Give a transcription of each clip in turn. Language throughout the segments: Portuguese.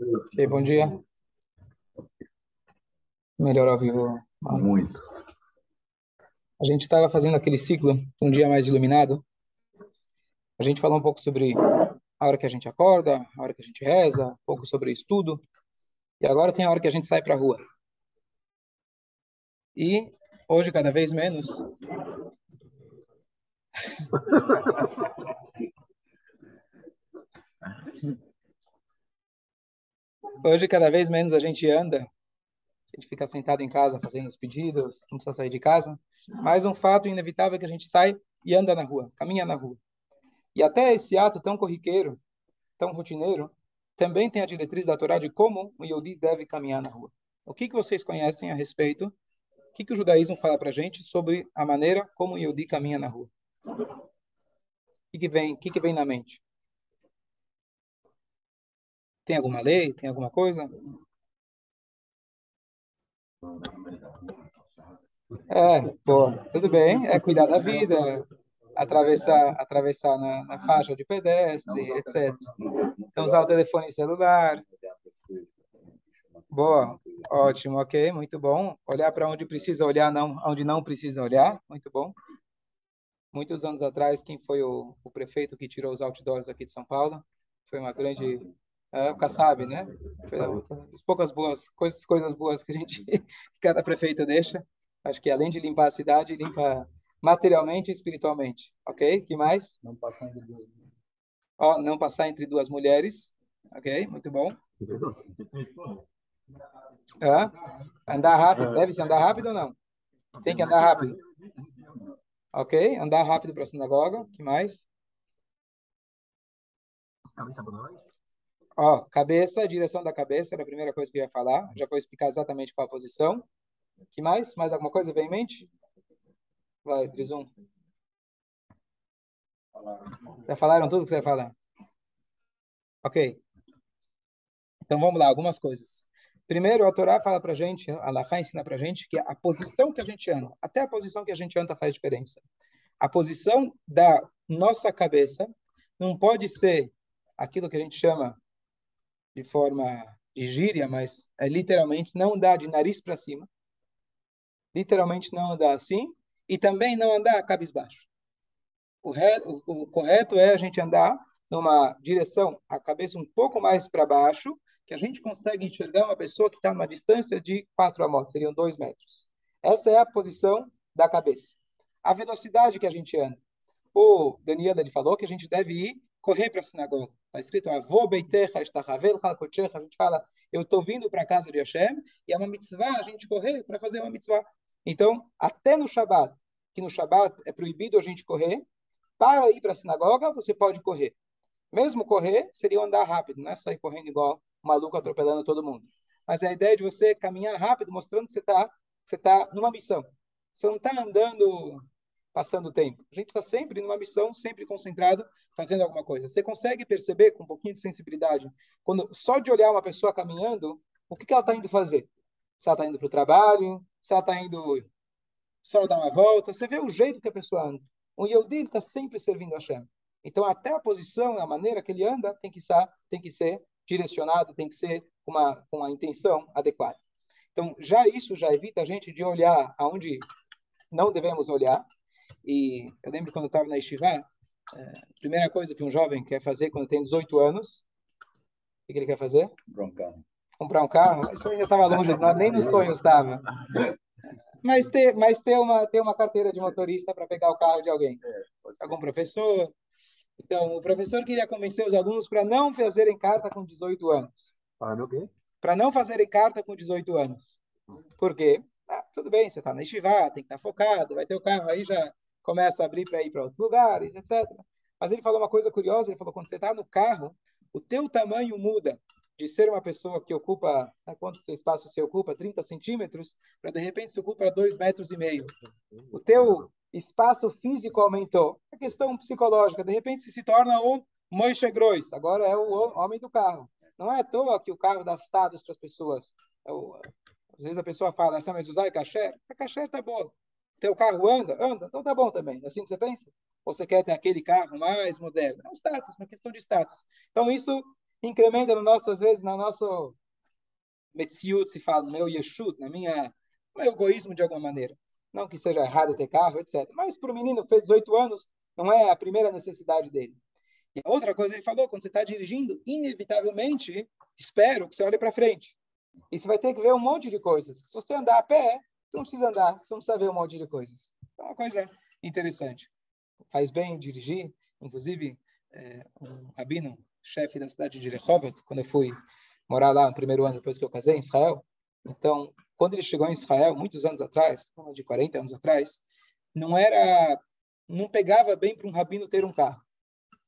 Ok, bom dia. Melhor ao vivo. Muito. A gente estava fazendo aquele ciclo, um dia mais iluminado. A gente falou um pouco sobre a hora que a gente acorda, a hora que a gente reza, um pouco sobre estudo. E agora tem a hora que a gente sai para a rua. E hoje, cada vez menos. Hoje, cada vez menos a gente anda, a gente fica sentado em casa fazendo os pedidos, não precisa sair de casa. Mas um fato inevitável é que a gente sai e anda na rua, caminha na rua. E até esse ato tão corriqueiro, tão rotineiro, também tem a diretriz da Torá de como o Yodi deve caminhar na rua. O que, que vocês conhecem a respeito? O que, que o judaísmo fala para a gente sobre a maneira como o Yodi caminha na rua? O que, que, vem, o que, que vem na mente? Tem alguma lei? Tem alguma coisa? É, pô, tudo bem. É cuidar da vida, atravessar, atravessar na, na faixa de pedestre, etc. Então, usar o telefone celular. Boa, ótimo, ok, muito bom. Olhar para onde precisa olhar, não onde não precisa olhar, muito bom. Muitos anos atrás, quem foi o, o prefeito que tirou os outdoors aqui de São Paulo? Foi uma grande é, o Kassab, né? As poucas boas coisas, coisas boas que a gente, que cada prefeito deixa. Acho que além de limpar a cidade, limpa materialmente e espiritualmente. Ok? que mais? Não passar entre duas, oh, não passar entre duas mulheres. Ok? Muito bom. É? Andar rápido. Deve se andar rápido ou não? Tem que andar rápido. Ok? Andar rápido para a sinagoga. que mais? Ó, cabeça, direção da cabeça era a primeira coisa que eu ia falar. Já vou explicar exatamente qual a posição. que mais? Mais alguma coisa vem em mente? Vai, Trizum. Já falaram tudo que você vai falar? Ok. Então vamos lá, algumas coisas. Primeiro, a Torá fala pra gente, a Laha ensina pra gente que a posição que a gente anda, até a posição que a gente anda faz diferença. A posição da nossa cabeça não pode ser aquilo que a gente chama de forma de gíria, mas é literalmente não andar de nariz para cima, literalmente não andar assim, e também não andar cabisbaixo. O, re, o, o correto é a gente andar numa direção, a cabeça um pouco mais para baixo, que a gente consegue enxergar uma pessoa que está numa distância de 4 amot, seriam 2 metros. Essa é a posição da cabeça. A velocidade que a gente anda. O Daniel ele falou que a gente deve ir correr para a sinagoga. Está escrito, avô beitecha estachavel halkochecha. A gente fala, eu estou vindo para a casa de Hashem, e é uma mitzvah a gente correr para fazer uma mitzvah. Então, até no Shabat, que no Shabat é proibido a gente correr, para ir para a sinagoga, você pode correr. Mesmo correr, seria andar rápido, não é sair correndo igual um maluco atropelando todo mundo. Mas é a ideia de você caminhar rápido, mostrando que você está você tá numa missão. Você não está andando passando o tempo. A gente está sempre numa missão, sempre concentrado, fazendo alguma coisa. Você consegue perceber com um pouquinho de sensibilidade, quando só de olhar uma pessoa caminhando, o que, que ela está indo fazer? Se ela está indo para o trabalho, se ela está indo só dar uma volta, você vê o jeito que a pessoa anda. O Yehudi está sempre servindo a Hashem. Então, até a posição, a maneira que ele anda, tem que ser, tem que ser direcionado, tem que ser uma, com a intenção adequada. Então, já isso já evita a gente de olhar aonde não devemos olhar, e eu lembro quando eu estava na Yeshiva, é, a primeira coisa que um jovem quer fazer quando tem 18 anos, o que, que ele quer fazer? Comprar um carro. Comprar um carro? Isso ainda estava longe, nem nos sonhos estava. Mas ter, mas ter, uma, ter uma carteira de motorista para pegar o carro de alguém. Algum professor. Então, o professor queria convencer os alunos para não fazerem carta com 18 anos. Para o quê? Para não fazerem carta com 18 anos. Por quê? Ah, tudo bem, você está na estivá, tem que estar tá focado, vai ter o carro aí já começa a abrir para ir para outros lugares, etc. Mas ele falou uma coisa curiosa, ele falou, quando você está no carro, o teu tamanho muda de ser uma pessoa que ocupa, né, quanto espaço você ocupa? 30 centímetros, para de repente você ocupa 2 metros e meio. O teu espaço físico aumentou. A questão psicológica, de repente você se torna o Moishe Grois, agora é o homem do carro. Não é à toa que o carro dá status para as pessoas. É às vezes a pessoa fala, essa mas usar é kasher? A kasher tá bom. Teu carro anda? Anda. Então tá bom também. É assim que você pensa? Ou você quer ter aquele carro mais moderno? É um status, uma questão de status. Então isso incrementa no nosso, às vezes, na nosso metziut, se fala, no meu yeshut, na minha, no meu egoísmo de alguma maneira. Não que seja errado ter carro, etc. Mas para o menino que fez 18 anos, não é a primeira necessidade dele. E outra coisa ele falou, quando você está dirigindo, inevitavelmente, espero que você olhe para frente. E você vai ter que ver um monte de coisas. Se você andar a pé, você não precisa andar, você não precisa ver um monte de coisas. É uma coisa interessante. Faz bem dirigir. Inclusive, é, um rabino, chefe da cidade de Rehovot, quando eu fui morar lá no primeiro ano depois que eu casei, em Israel. Então, quando ele chegou em Israel, muitos anos atrás, de 40 anos atrás, não era, não pegava bem para um rabino ter um carro.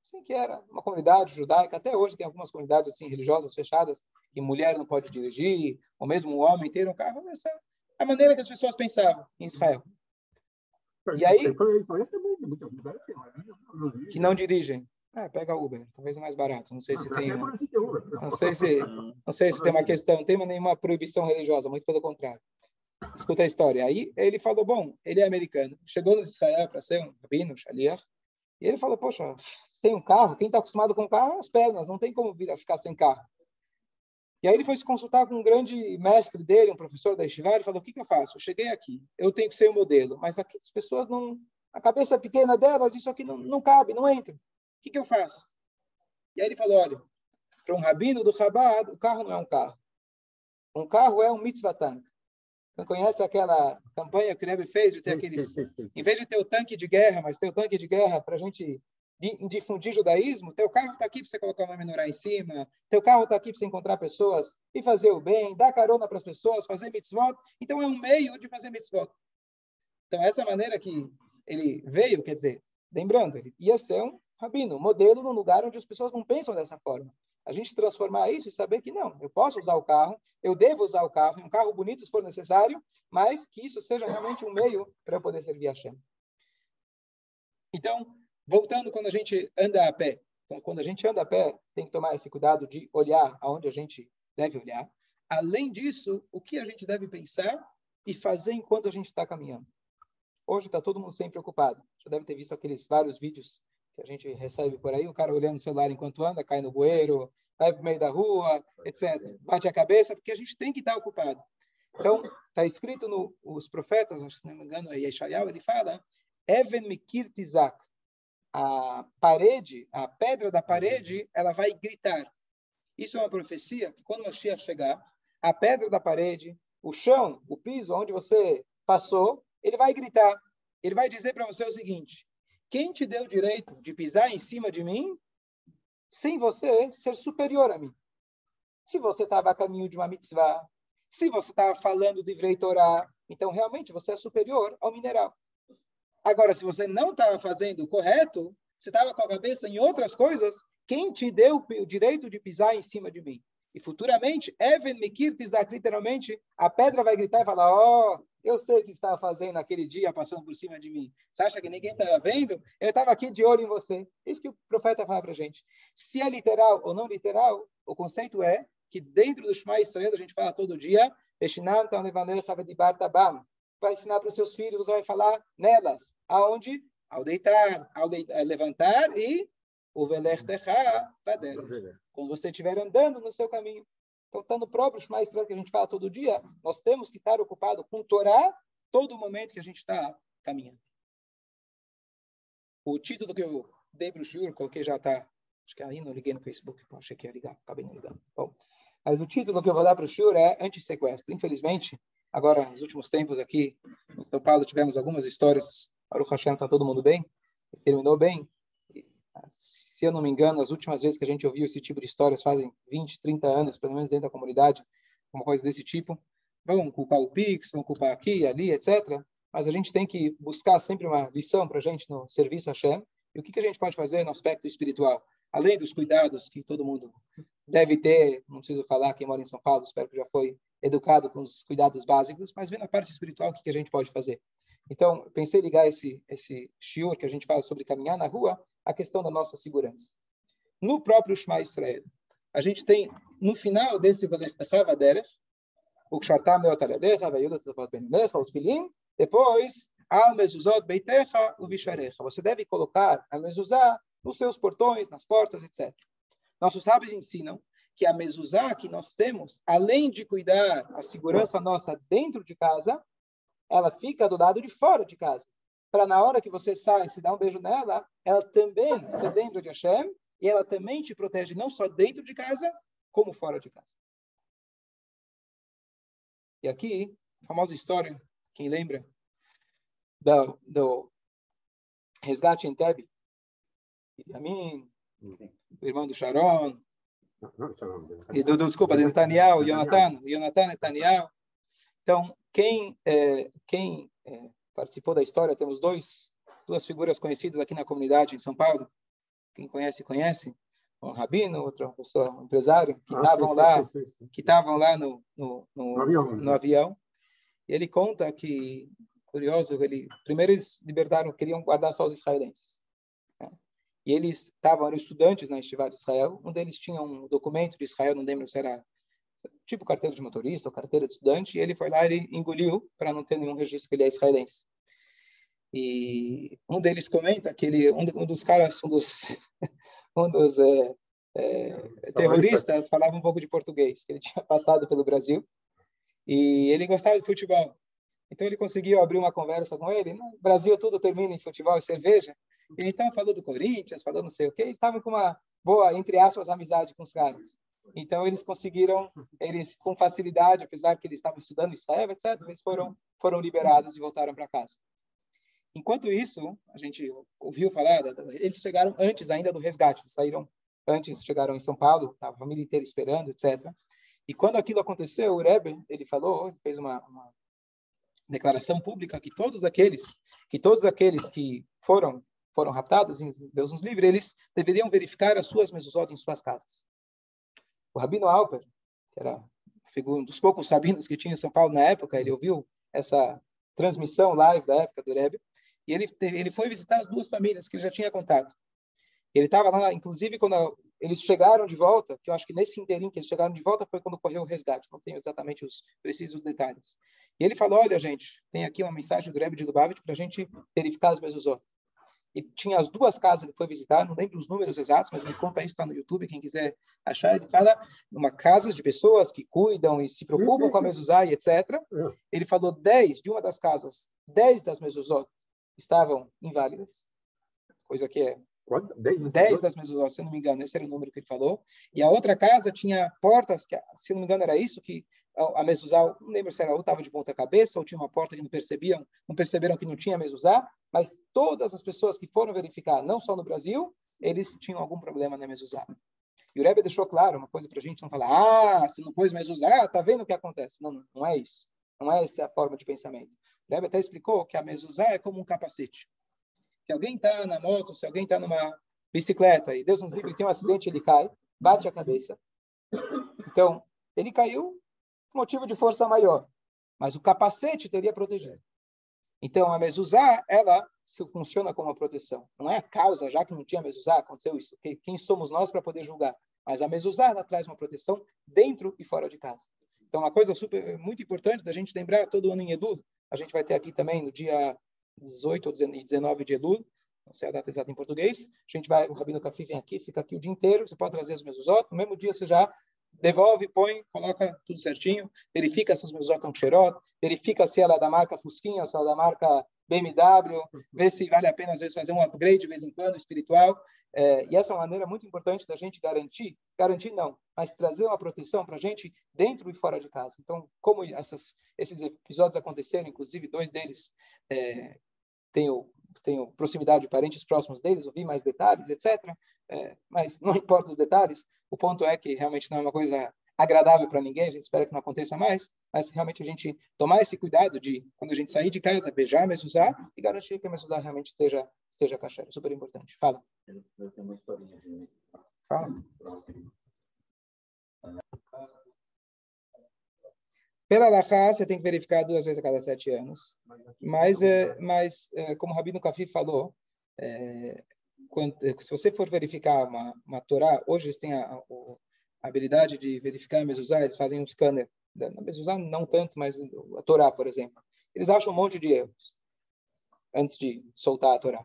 Assim que era uma comunidade judaica, até hoje tem algumas comunidades assim religiosas fechadas, que mulher não pode dirigir, ou mesmo um homem ter um carro, essa é a maneira que as pessoas pensavam em Israel. E aí, que não dirigem. É, pega Uber, talvez é mais barato. Não sei se tem. Não sei se, não sei se tem uma questão, não tem nenhuma proibição religiosa, muito pelo contrário. Escuta a história. Aí ele falou: bom, ele é americano, chegou no Israel para ser um rabino, shaliach, e ele falou: poxa, tem um carro, quem está acostumado com carro é as pernas, não tem como vir a ficar sem carro. E aí ele foi se consultar com um grande mestre dele, um professor da Yeshiva, ele falou: o que, que eu faço? Eu cheguei aqui, eu tenho que ser o um modelo, mas aqui as pessoas não. A cabeça pequena delas, isso aqui não, não cabe, não entra. O que, que eu faço? E aí ele falou: olha, para um rabino do Chabad, o carro não é um carro. Um carro é um mitzvah tank. Você conhece aquela campanha que o Rebbe fez de ter aqueles. Em vez de ter o tanque de guerra, mas ter o tanque de guerra para a gente difundir judaísmo, teu carro está aqui para você colocar uma menorá em cima, teu carro está aqui para você encontrar pessoas e fazer o bem, dar carona para as pessoas, fazer mitzvot. Então é um meio de fazer mitzvot. Então essa maneira que ele veio, quer dizer, lembrando, ele ia ser um rabino, modelo num lugar onde as pessoas não pensam dessa forma. A gente transformar isso e saber que não, eu posso usar o carro, eu devo usar o carro, um carro bonito se for necessário, mas que isso seja realmente um meio para eu poder servir a Shem. Então, voltando quando a gente anda a pé. Então, quando a gente anda a pé, tem que tomar esse cuidado de olhar aonde a gente deve olhar. Além disso, o que a gente deve pensar e fazer enquanto a gente está caminhando. Hoje está todo mundo sempre ocupado. Já deve ter visto aqueles vários vídeos que a gente recebe por aí, o cara olhando o celular enquanto anda, cai no bueiro, vai para o meio da rua, etc. Bate a cabeça, porque a gente tem que estar ocupado. Então, está escrito nos profetas, se não me engano, é Yeshayahu, ele fala, Even mikir tizak, a parede, a pedra da parede, ela vai gritar. Isso é uma profecia que quando Mashiach chegar, a pedra da parede, o chão, o piso onde você passou, ele vai gritar. Ele vai dizer para você o seguinte: quem te deu o direito de pisar em cima de mim sem você ser superior a mim? Se você estava a caminho de uma mitzvah, se você estava falando de Torah, então realmente você é superior ao mineral. Agora, se você não estava fazendo correto, você estava com a cabeça em outras coisas, quem te deu o direito de pisar em cima de mim? E futuramente, Even Mikir Tizak, literalmente, a pedra vai gritar e falar: Ó, oh, eu sei o que estava fazendo naquele dia, passando por cima de mim. Você acha que ninguém estava vendo? Eu estava aqui de olho em você. Isso que o profeta fala para gente. Se é literal ou não literal, o conceito é que dentro do Shema Israel, a gente fala todo dia, vai ensinar para os seus filhos, você vai falar nelas. Aonde? Ao deitar, ao deitar, levantar e o veler Quando você estiver andando no seu caminho. Então, está no próprio Shema Israel que a gente fala todo dia, nós temos que estar ocupado com Torá todo momento que a gente está caminhando. O título que eu dei para o Shur, coloquei já está, acho que aí não liguei no Facebook, Bom, achei que ia ligar, acabei não ligando. Bom, mas o título que eu vou dar para o Shur é Antissequestro. Infelizmente, agora, nos últimos tempos aqui em São Paulo, tivemos algumas histórias, Baruch Hashem, está todo mundo bem, terminou bem, se eu não me engano, as últimas vezes que a gente ouviu esse tipo de histórias fazem 20, 30 anos, pelo menos dentro da comunidade, uma coisa desse tipo. Vão culpar o Pix, vão culpar aqui, ali, etc. Mas a gente tem que buscar sempre uma lição para a gente no serviço a Hashem. E o que, que a gente pode fazer no aspecto espiritual? Além dos cuidados que todo mundo deve ter, não preciso falar, quem mora em São Paulo, espero que já foi educado com os cuidados básicos, mas vendo a parte espiritual, o que, que a gente pode fazer? Então, pensei ligar esse, esse shiur que a gente fala sobre caminhar na rua a questão da nossa segurança. No próprio Shema Israel, a gente tem, no final desse o Kshartam Neotaledecha, Vayudat Tefot Beninecha, os Filim, depois, Al Mezuzot Beitecha, o. Você deve colocar a mezuzá nos seus portões, nas portas, etc. nossos sábios ensinam que a mezuzá que nós temos, além de cuidar a segurança nossa dentro de casa, ela fica do lado de fora de casa. Para na hora que você sai, se dá um beijo nela, ela também se lembra de Hashem e ela também te protege não só dentro de casa, como fora de casa. E aqui, a famosa história, quem lembra, do, do resgate em Tebe, Yamin, o irmão do Sharon, e do, do desculpa, de Netanyahu, Jonathan, Jonathan Netanyahu. Então, quem, é, quem é, participou da história, temos dois, duas figuras conhecidas aqui na comunidade em São Paulo. Quem conhece, conhece. Um rabino, outra pessoa, um empresário, que estavam ah, lá, sim, sim, sim. que estavam lá no, no, no, no avião. No avião. Ele conta que, curioso, ele primeiro eles liberaram, queriam guardar só os israelenses. Né? E eles estavam, eram estudantes na Estivá de Israel. Um deles tinha um documento de Israel, não lembro se era tipo carteira de motorista ou carteira de estudante, e ele foi lá e engoliu para não ter nenhum registro que ele é israelense. E um deles comenta que ele, um, um dos caras, um dos, um dos é, é, terroristas falava um pouco de português, que ele tinha passado pelo Brasil, e ele gostava de futebol. Então ele conseguiu abrir uma conversa com ele. No Brasil tudo termina em futebol e cerveja. E então falou do Corinthians, falou não sei o quê. Estava com uma boa, entre aspas, amizade com os caras. Então eles conseguiram, eles com facilidade, apesar que eles estavam estudando Israel, etc. Eles foram foram liberados e voltaram para casa. Enquanto isso, a gente ouviu falar, eles chegaram antes ainda do resgate, saíram antes, chegaram em São Paulo, a família inteira esperando, etc. E quando aquilo aconteceu, o Rebbe, ele falou, fez uma, uma declaração pública que todos aqueles, que todos aqueles que foram foram raptados, Deus nos livre, eles deveriam verificar as suas mezuzot em suas casas. O Rabino Alper, que era um dos poucos rabinos que tinha em São Paulo na época, ele ouviu essa transmissão live da época do Rebbe, e ele, ele foi visitar as duas famílias que ele já tinha contado. Ele estava lá, inclusive, quando eles chegaram de volta, que eu acho que nesse inteirinho que eles chegaram de volta foi quando ocorreu o resgate, não tenho exatamente os precisos detalhes. E ele falou, olha, gente, tem aqui uma mensagem do Rebbe de Lubavitch para a gente verificar as mezuzot. E tinha as duas casas que foi visitar, não lembro os números exatos, mas ele conta isso, está no YouTube, quem quiser achar. Ele fala uma casa de pessoas que cuidam e se preocupam com a mezuzá e etc. É. Ele falou 10 de uma das casas, 10 das mezuzot estavam inválidas, coisa que é 10 das mezuzot, se não me engano, esse era o número que ele falou. E a outra casa tinha portas, que se não me engano era isso, que a mezuzá, não lembro se era ou estava de ponta cabeça ou tinha uma porta que não percebiam, não perceberam que não tinha mezuzá, mas todas as pessoas que foram verificar, não só no Brasil, eles tinham algum problema na mezuzá. E o Rebbe deixou claro uma coisa para a gente não falar, ah, se não pôs mezuzá, tá vendo o que acontece? Não, não é isso. Não é essa a forma de pensamento. O Rebbe até explicou que a mezuzá é como um capacete. Se alguém está na moto, se alguém está numa bicicleta e Deus nos livre, tem um acidente, ele cai, bate a cabeça. Então, ele caiu motivo de força maior, mas o capacete teria protegido. Então, a mezuzá, ela se funciona como uma proteção. Não é a causa, já que não tinha mezuzá, aconteceu isso. Quem somos nós para poder julgar? Mas a mezuzá, ela traz uma proteção dentro e fora de casa. Então, uma coisa super, muito importante da gente lembrar, todo ano em Elul, a gente vai ter aqui também no dia 18 ou 19 de Elul, não sei a data exata em português, a gente vai, o Rabino Cafi vem aqui, fica aqui o dia inteiro, você pode trazer os mezuzot, no mesmo dia você já devolve, põe, coloca tudo certinho, verifica se as mezuzot estão xerot, verifica se ela é da marca Fusquinha, se ela é da marca BMW, vê se vale a pena, às vezes, fazer um upgrade de vez em quando, espiritual. É, e essa é uma maneira muito importante da gente garantir, garantir não, mas trazer uma proteção para a gente dentro e fora de casa. Então, como essas, esses episódios aconteceram, inclusive dois deles é, tenho, tenho proximidade de parentes próximos deles, ouvi mais detalhes, etc. É, mas não importa os detalhes, o ponto é que realmente não é uma coisa agradável para ninguém, a gente espera que não aconteça mais, mas realmente a gente tomar esse cuidado de, quando a gente sair de casa, beijar a mezuzá e garantir que a mezuzá realmente esteja, esteja cachê. Super importante. Fala. Eu tenho uma historinha de... Fala. Pela Lachá, você tem que verificar duas vezes a cada sete anos. Mas, é, mas é, como o Rabino Kafi falou, é, quando, se você for verificar uma, uma Torá, hoje eles têm a, a, a habilidade de verificar a mezuzá, eles fazem um scanner. Na mezuzá não tanto, mas a Torá, por exemplo. Eles acham um monte de erros antes de soltar a Torá.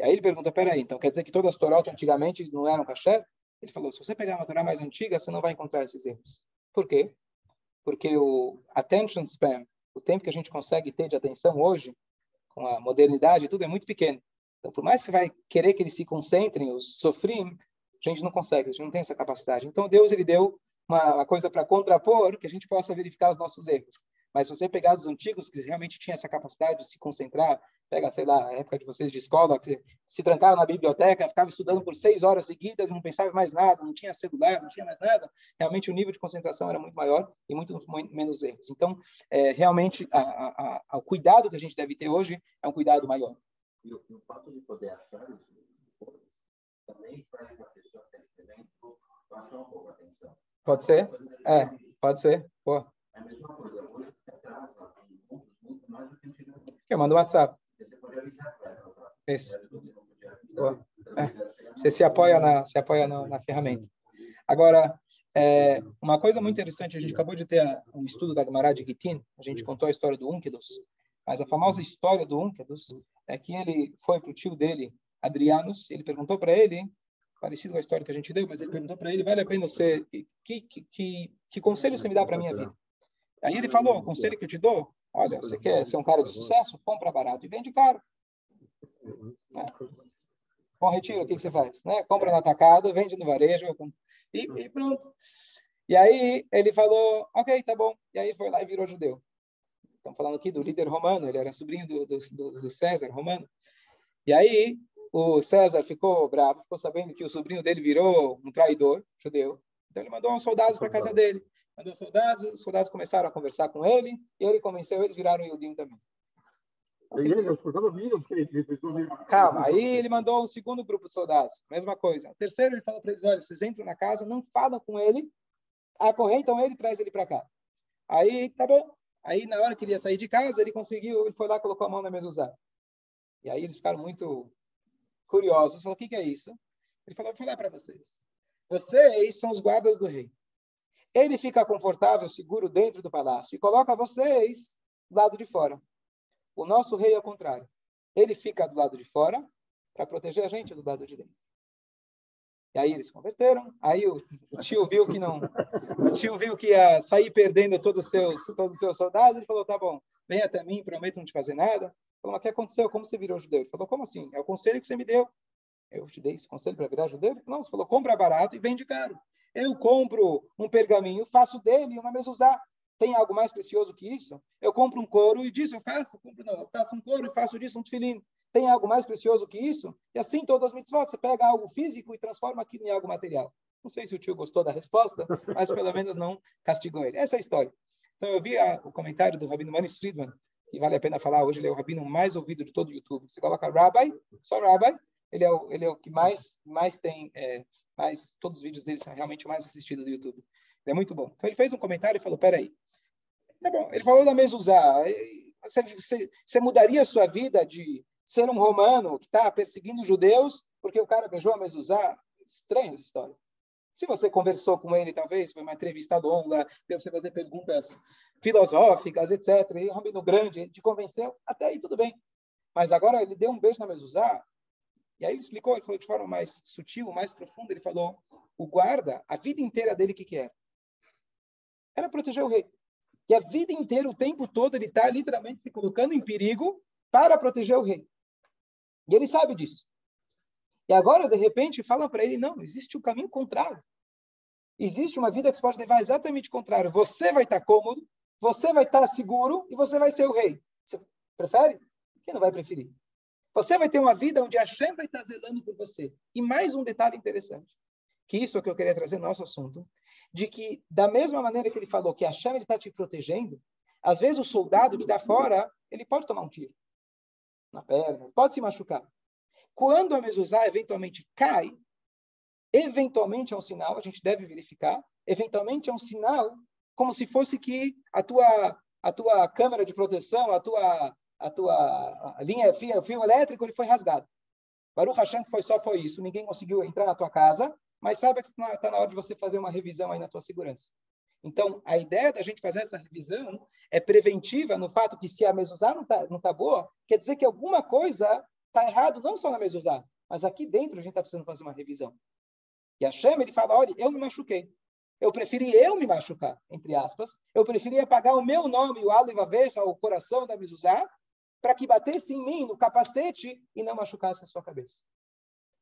E aí ele pergunta, peraí, então quer dizer que todas as Torá antigamente não eram caché? Ele falou, se você pegar uma Torá mais antiga, você não vai encontrar esses erros. Por quê? Porque o attention span, o tempo que a gente consegue ter de atenção hoje, com a modernidade, tudo é muito pequeno. Então, por mais que você vai querer que eles se concentrem, os sofrim, a gente não consegue, a gente não tem essa capacidade. Então, Deus ele deu uma, uma coisa para contrapor, que a gente possa verificar os nossos erros. Mas se você pegar os antigos que realmente tinham essa capacidade de se concentrar, pega, sei lá, a época de vocês de escola, que se trancaram na biblioteca, ficava estudando por seis horas seguidas, não pensava mais nada, não tinha celular, não tinha mais nada, realmente o nível de concentração era muito maior e muito, muito menos erros. Então, é, realmente, a, a, a, o cuidado que a gente deve ter hoje é um cuidado maior. E o, o fato de poder achar isso também faz a pessoa que está escrevendo baixar um pouco a atenção. Pode ser? É, pode ser. Pô. É a mesma coisa. Hoje, você atrasa em pontos muito mais do que antigamente. Que eu mando WhatsApp. Isso. É. Você se apoia na, se apoia na, ferramenta. Agora, é, uma coisa muito interessante, a gente acabou de ter um estudo da Gemara de Gitin, a gente contou a história do Unkedos, mas a famosa história do Unkedos é que ele foi para o tio dele, Adrianos, ele perguntou para ele, parecido com a história que a gente deu, mas ele perguntou para ele, vale a pena você, que, que, que, que conselho você me dá para minha vida? Aí ele falou, o conselho que eu te dou, olha, você quer ser um cara de sucesso? Compra barato e vende caro. Né? Bom retiro, o que, que você faz? Né? Compra no atacado, vende no varejo e, e pronto. E aí ele falou, ok, tá bom. E aí foi lá e virou judeu. Estamos falando aqui do líder romano, ele era sobrinho do, do, do César romano. E aí o César ficou bravo, ficou sabendo que o sobrinho dele virou um traidor judeu. Então ele mandou uns soldados para casa dele. Mandou soldados, os soldados começaram a conversar com ele, e ele convenceu, eles viraram Yudim também. Calma, aí ele mandou um segundo grupo de soldados, mesma coisa. O terceiro ele falou para eles: olha, vocês entram na casa, não falam com ele, acorrentam ele e traz ele para cá. Aí, tá bom. Aí, na hora que ele ia sair de casa, ele conseguiu, ele foi lá, colocou a mão na mesa E aí eles ficaram muito curiosos. Falou, o que, que é isso? Ele falou, vou falar para vocês. Vocês são os guardas do rei. Ele fica confortável, seguro dentro do palácio e coloca vocês do lado de fora. O nosso rei é o contrário. Ele fica do lado de fora para proteger a gente do lado de dentro. E aí eles converteram. Aí o, tio viu que não, o tio viu que ia sair perdendo todos os seus, todos os seus soldados. Ele falou: "Tá bom, vem até mim, prometo não te fazer nada." Falou, mas o que aconteceu? Como você virou judeu? Ele falou, como assim? É o conselho que você me deu. Eu te dei esse conselho para virar judeu? Ele falou, não, você falou, compra barato e vende caro. Eu compro um pergaminho, faço dele uma usar. Tem algo mais precioso que isso? Eu compro um couro e disso eu faço. Eu compro, não, eu faço um couro e faço disso um tefilim. Tem algo mais precioso que isso? E assim todas as mitzvot. Você pega algo físico e transforma aquilo em algo material. Não sei se o tio gostou da resposta, mas pelo menos não castigou ele. Essa é a história. Então eu vi a, o comentário do Rabino Manis Friedman, que vale a pena falar, hoje ele é o rabino mais ouvido de todo o YouTube. Você coloca Rabbi, só Rabbi, ele é o, ele é o que mais, mais tem, é, mais, todos os vídeos dele são realmente o mais assistidos do YouTube. Ele é muito bom. Então ele fez um comentário e falou, peraí, tá bom, ele falou da Mezuzá, você, você, você mudaria a sua vida de ser um romano que está perseguindo judeus porque o cara beijou a Mezuzá? Estranha essa história. Se você conversou com ele, talvez, foi uma entrevista longa, deu você fazer perguntas filosóficas, etc., e um rabino grande te convenceu, até aí tudo bem. Mas agora ele deu um beijo na mezuzá, e aí ele explicou, ele falou de forma mais sutil, mais profunda, ele falou, o guarda, a vida inteira dele, o que, que era? Era proteger o rei. E a vida inteira, o tempo todo, ele está literalmente se colocando em perigo para proteger o rei. E ele sabe disso. E agora, de repente, falam para ele: não, existe o um caminho contrário. Existe uma vida que você pode levar exatamente o contrário. Você vai estar cômodo, você vai estar seguro e você vai ser o rei. Você prefere? Quem não vai preferir? Você vai ter uma vida onde a Shem vai estar zelando por você. E mais um detalhe interessante, que isso é o que eu queria trazer no nosso assunto, de que, da mesma maneira que ele falou que a Shem está te protegendo, às vezes o soldado que está fora, ele pode tomar um tiro na perna, pode se machucar. Quando a mezuzá eventualmente cai, eventualmente é um sinal, a gente deve verificar, eventualmente é um sinal como se fosse que a tua a tua câmera de proteção, a tua a tua a linha fio, fio elétrico ele foi rasgado. Baruch Hashem que foi só foi isso, ninguém conseguiu entrar na tua casa, mas sabe que está tá na hora de você fazer uma revisão aí na tua segurança. Então, a ideia da gente fazer essa revisão é preventiva no fato que se a mezuzá não está não tá boa, quer dizer que alguma coisa está errado não só na mezuzá, mas aqui dentro a gente está precisando fazer uma revisão. E Hashem, ele fala, olha, eu me machuquei. Eu preferi eu me machucar, entre aspas. Eu preferi apagar o meu nome, o Aliva Veja, o coração da Mizuzá, para que batesse em mim, no capacete, e não machucasse a sua cabeça.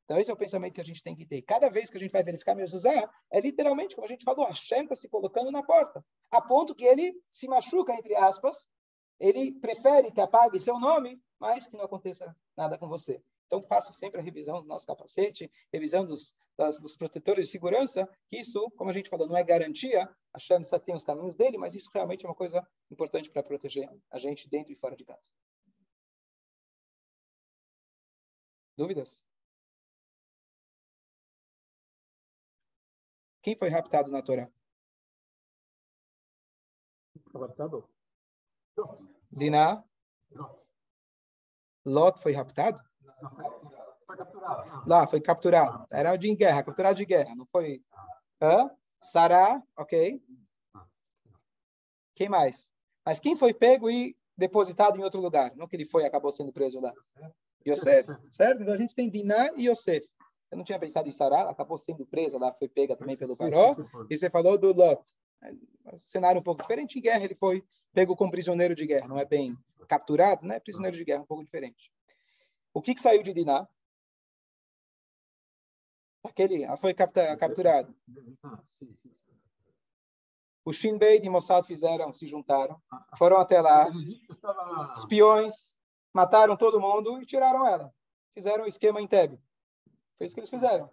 Então, esse é o pensamento que a gente tem que ter. Cada vez que a gente vai verificar Mezuzá, é literalmente, como a gente falou, Hashem está se colocando na porta, a ponto que ele se machuca, entre aspas, ele prefere que apague seu nome, mas que não aconteça nada com você. Então, faça sempre a revisão do nosso capacete, revisão dos, das, dos protetores de segurança, que isso, como a gente falou, não é garantia, a Shamsa tem os caminhos dele, mas isso realmente é uma coisa importante para proteger a gente dentro e fora de casa. Dúvidas? Quem foi raptado na Torá? Raptado? Diná? Lot foi raptado? Foi capturado. Lá, foi capturado. Era de guerra, capturado de guerra, não foi? Hã? Sará, ok. Quem mais? Mas quem foi pego e depositado em outro lugar? Não que ele foi e acabou sendo preso lá. Yosef, certo? Então a gente tem Diná e Yosef. Eu não tinha pensado em Sará, acabou sendo presa lá, foi pega também pelo Paró. E você falou do Lot. É um cenário um pouco diferente. Em guerra ele foi pego como prisioneiro de guerra, não é bem capturado, né? Prisioneiro de guerra, um pouco diferente. O que, que saiu de Diná? Aquele ah, foi capturado. O Shin Bet e Mossad fizeram, se juntaram, foram até lá, espiões, mataram todo mundo e tiraram ela. Fizeram o esquema em Tebe. Foi isso que eles fizeram.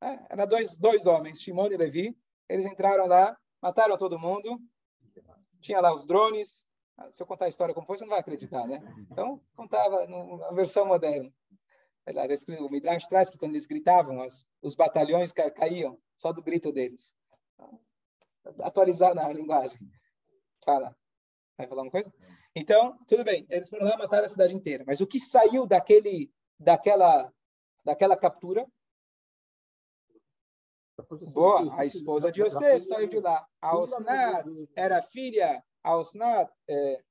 É, era dois, dois homens, Shimon e Levi. Eles entraram lá, mataram todo mundo. Tinha lá os drones. Ah, se eu contar a história como foi, você não vai acreditar, né? Então, contava na versão moderna. O Midrash traz que quando eles gritavam, os, os batalhões ca caíam só do grito deles. Então, atualizar na linguagem. Fala. Vai falar uma coisa? Então, tudo bem. Eles foram lá matar a cidade inteira. Mas o que saiu daquele, daquela daquela captura. Boa, a esposa de Yosef saiu de lá. A Osnat era filha, a Osnat, é,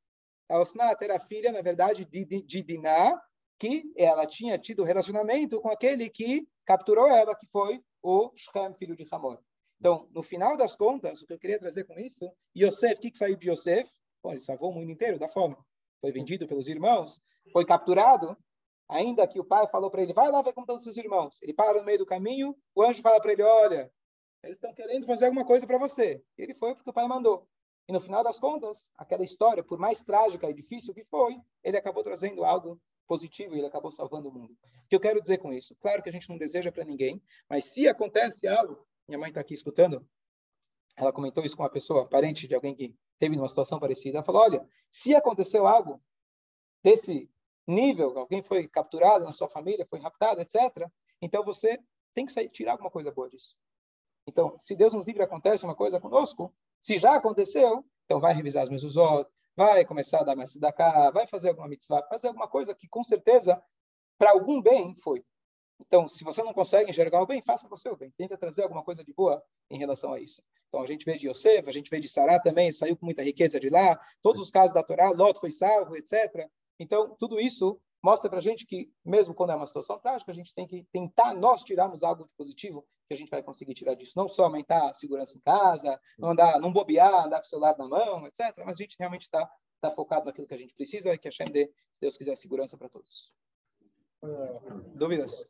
a Osnat era filha, na verdade, de, de, de Diná, que ela tinha tido relacionamento com aquele que capturou ela, que foi o Shem, filho de Hamor. Então, no final das contas, o que eu queria trazer com isso, Yosef, o que, que saiu de Yosef? Bom, ele salvou o mundo inteiro da fome. Foi vendido pelos irmãos, foi capturado, Ainda que o pai falou para ele, vai lá ver como estão seus irmãos. Ele para no meio do caminho, o anjo fala para ele, olha, eles estão querendo fazer alguma coisa para você. E ele foi porque o pai mandou. E no final das contas, aquela história, por mais trágica e difícil que foi, ele acabou trazendo algo positivo e ele acabou salvando o mundo. O que eu quero dizer com isso? Claro que a gente não deseja para ninguém, mas se acontece algo, minha mãe está aqui escutando, ela comentou isso com uma pessoa, parente de alguém que teve uma situação parecida, ela falou, olha, se aconteceu algo desse nível, alguém foi capturado na sua família, foi raptado, etc. Então você tem que sair, tirar alguma coisa boa disso. Então, se Deus nos livre acontece uma coisa conosco, se já aconteceu, então vai revisar os meus vai começar a dar mais da cá, vai fazer alguma mitzvah, fazer alguma coisa que com certeza para algum bem foi. Então, se você não consegue enxergar o bem, faça você o bem. Tenta trazer alguma coisa de boa em relação a isso. Então, a gente vê de Yosef, a gente vê de Sará também, saiu com muita riqueza de lá. Todos os casos da Torá, Lot foi salvo, etc. Então, tudo isso mostra para a gente que, mesmo quando é uma situação trágica, a gente tem que tentar nós tirarmos algo de positivo que a gente vai conseguir tirar disso. Não só aumentar a segurança em casa, não andar, não bobear, andar com o celular na mão, etc. Mas a gente realmente está tá focado naquilo que a gente precisa e que a Shem dê, se Deus quiser, segurança para todos. Dúvidas?